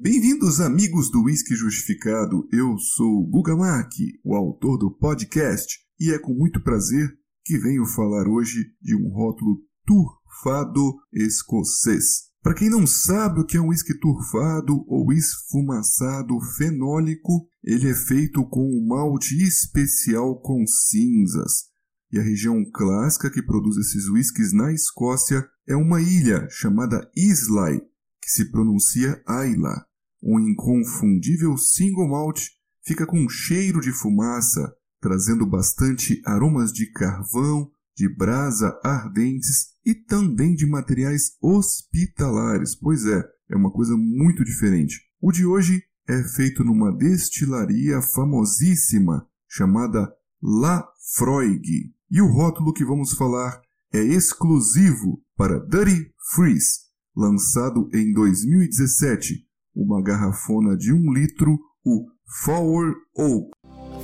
Bem-vindos, amigos do Whisky Justificado. Eu sou Guga Mack, o autor do podcast, e é com muito prazer que venho falar hoje de um rótulo turfado escocês. Para quem não sabe o que é um whisky turfado ou esfumaçado fenólico, ele é feito com um malte especial com cinzas. E a região clássica que produz esses whiskies na Escócia é uma ilha chamada Islay, que se pronuncia Ayla. Um inconfundível single malt fica com um cheiro de fumaça, trazendo bastante aromas de carvão, de brasa ardentes e também de materiais hospitalares. Pois é, é uma coisa muito diferente. O de hoje é feito numa destilaria famosíssima chamada La Froig. E o rótulo que vamos falar é exclusivo para Dirty Freeze, lançado em 2017, uma garrafona de um litro, o Forward Oak.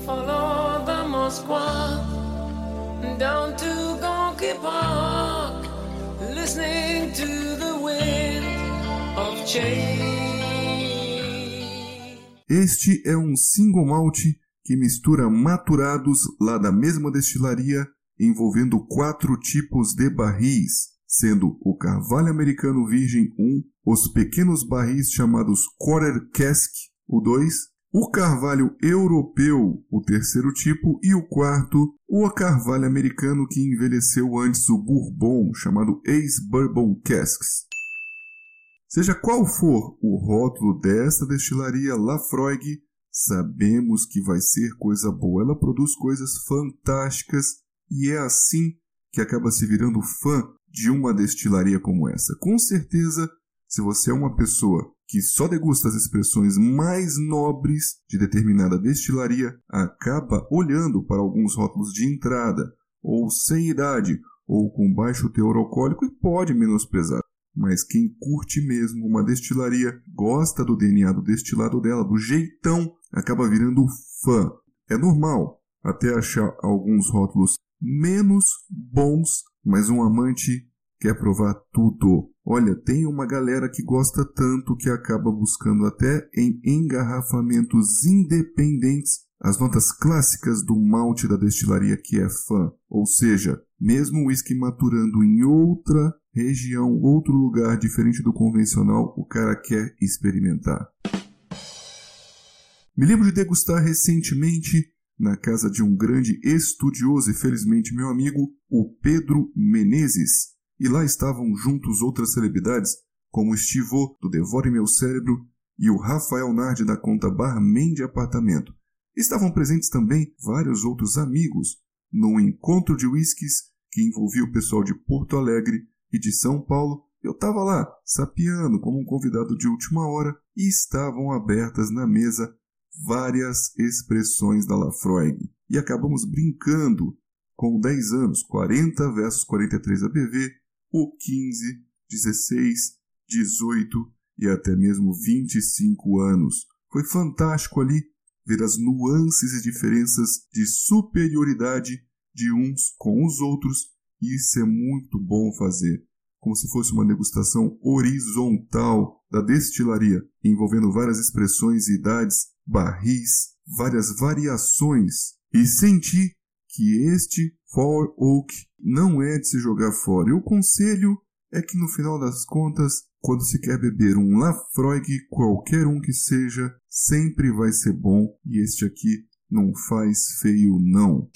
Follow the Moskwa down to Gonky Park, listening to the wind of change. Este é um single malt que mistura maturados lá da mesma destilaria, envolvendo quatro tipos de barris, sendo o carvalho americano virgem 1, os pequenos barris chamados quarter cask, o 2, o carvalho europeu, o terceiro tipo, e o quarto, o carvalho americano que envelheceu antes o bourbon, chamado ex-bourbon casks. Seja qual for o rótulo desta destilaria Lafroig, sabemos que vai ser coisa boa. Ela produz coisas fantásticas e é assim que acaba se virando fã de uma destilaria como essa. Com certeza, se você é uma pessoa que só degusta as expressões mais nobres de determinada destilaria, acaba olhando para alguns rótulos de entrada, ou sem idade, ou com baixo teor alcoólico e pode menosprezar. Mas quem curte mesmo uma destilaria, gosta do DNA do destilado dela, do jeitão, acaba virando fã. É normal até achar alguns rótulos menos bons mas um amante quer provar tudo. Olha, tem uma galera que gosta tanto que acaba buscando até em engarrafamentos independentes as notas clássicas do malte da destilaria que é fã. Ou seja, mesmo o whisky maturando em outra região, outro lugar diferente do convencional, o cara quer experimentar. Me lembro de degustar recentemente na casa de um grande estudioso e felizmente meu amigo, o Pedro Menezes. E lá estavam juntos outras celebridades, como Estivo, do Devore Meu Cérebro, e o Rafael Nardi, da conta Barman de Apartamento. Estavam presentes também vários outros amigos, num encontro de whiskies que envolvia o pessoal de Porto Alegre e de São Paulo. Eu estava lá, sapiando como um convidado de última hora, e estavam abertas na mesa várias expressões da Lafroig e acabamos brincando com 10 anos, 40 versus 43 ABV, ou 15, 16, 18 e até mesmo 25 anos. Foi fantástico ali ver as nuances e diferenças de superioridade de uns com os outros, e isso é muito bom fazer, como se fosse uma degustação horizontal da destilaria, envolvendo várias expressões e idades barris, várias variações e senti que este For Oak não é de se jogar fora. E o conselho é que no final das contas, quando se quer beber um Lafroig, qualquer um que seja, sempre vai ser bom e este aqui não faz feio não.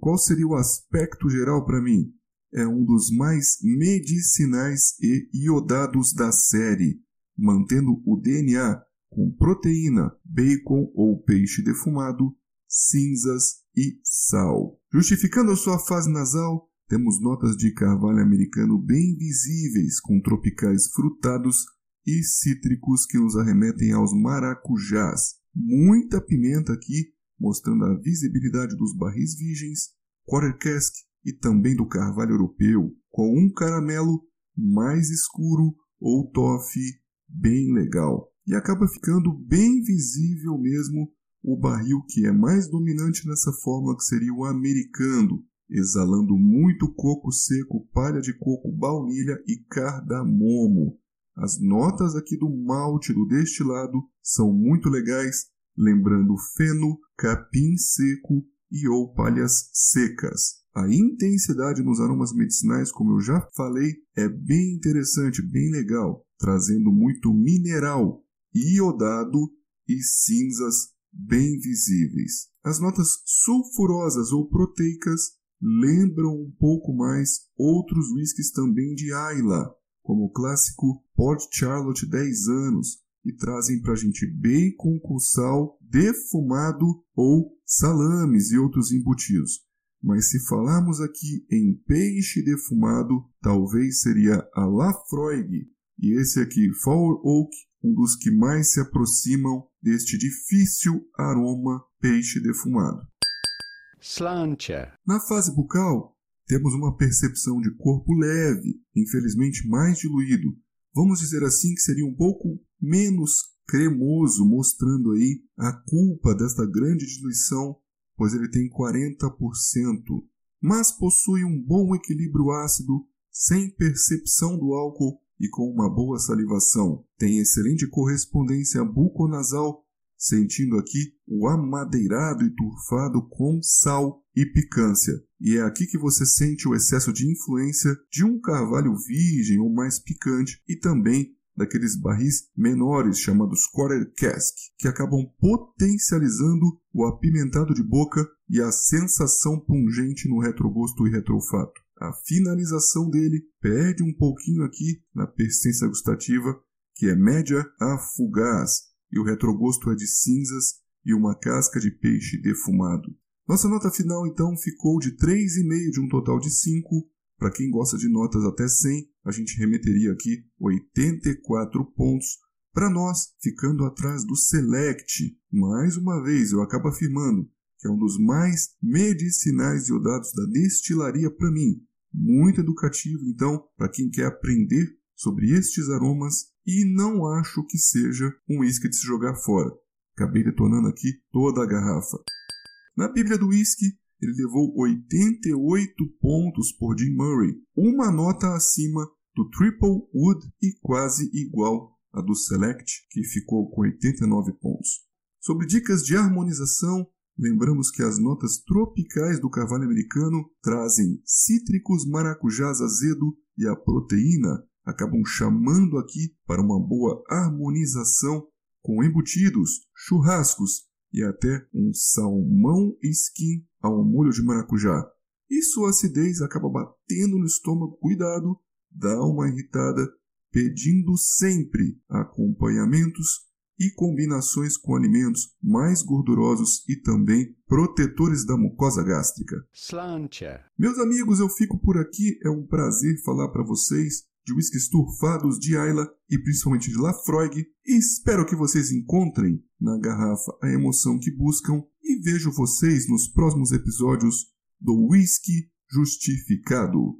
Qual seria o aspecto geral para mim? É um dos mais medicinais e iodados da série mantendo o DNA com proteína, bacon ou peixe defumado, cinzas e sal. Justificando a sua fase nasal, temos notas de carvalho americano bem visíveis, com tropicais frutados e cítricos que nos arremetem aos maracujás. Muita pimenta aqui, mostrando a visibilidade dos barris virgens, quarter cask e também do carvalho europeu, com um caramelo mais escuro ou toffee bem legal. E acaba ficando bem visível mesmo o barril que é mais dominante nessa fórmula que seria o americano, exalando muito coco seco, palha de coco, baunilha e cardamomo. As notas aqui do malte do destilado são muito legais, lembrando feno, capim seco e ou palhas secas. A intensidade nos aromas medicinais, como eu já falei, é bem interessante, bem legal, trazendo muito mineral, iodado e cinzas bem visíveis. As notas sulfurosas ou proteicas lembram um pouco mais outros whiskies também de Ayla, como o clássico Port Charlotte 10 anos, e trazem para a gente bacon com sal defumado ou salames e outros embutidos. Mas se falarmos aqui em peixe defumado, talvez seria a Lafroig, e esse aqui, Four Oak, um dos que mais se aproximam deste difícil aroma peixe defumado. Slantia. Na fase bucal, temos uma percepção de corpo leve, infelizmente mais diluído. Vamos dizer assim que seria um pouco menos cremoso, mostrando aí a culpa desta grande diluição, pois ele tem 40%, mas possui um bom equilíbrio ácido, sem percepção do álcool e com uma boa salivação. Tem excelente correspondência buconasal sentindo aqui o amadeirado e turfado com sal e picância. E é aqui que você sente o excesso de influência de um carvalho virgem ou mais picante e também daqueles barris menores chamados quarter cask, que acabam potencializando o apimentado de boca e a sensação pungente no retrogosto e retrofato. A finalização dele perde um pouquinho aqui na persistência gustativa, que é média a fugaz, e o retrogosto é de cinzas e uma casca de peixe defumado. Nossa nota final então ficou de 3,5 de um total de 5. Para quem gosta de notas até 100, a gente remeteria aqui 84 pontos. Para nós, ficando atrás do Select, mais uma vez eu acabo afirmando que é um dos mais medicinais iodados da destilaria para mim. Muito educativo, então, para quem quer aprender sobre estes aromas e não acho que seja um uísque de se jogar fora. Acabei detonando aqui toda a garrafa. Na Bíblia do Whisky, ele levou 88 pontos por Jim Murray, uma nota acima do Triple Wood e quase igual a do Select, que ficou com 89 pontos. Sobre dicas de harmonização, lembramos que as notas tropicais do carvalho americano trazem cítricos, maracujás azedo e a proteína, acabam chamando aqui para uma boa harmonização com embutidos, churrascos e até um salmão skin ao molho de maracujá. E sua acidez acaba batendo no estômago, cuidado, dá uma irritada, pedindo sempre acompanhamentos e combinações com alimentos mais gordurosos e também protetores da mucosa gástrica. Slantia. Meus amigos, eu fico por aqui. É um prazer falar para vocês de whiskies turfados de Ayla e principalmente de Lafroig. E espero que vocês encontrem na garrafa a emoção que buscam e vejo vocês nos próximos episódios do Whisky Justificado.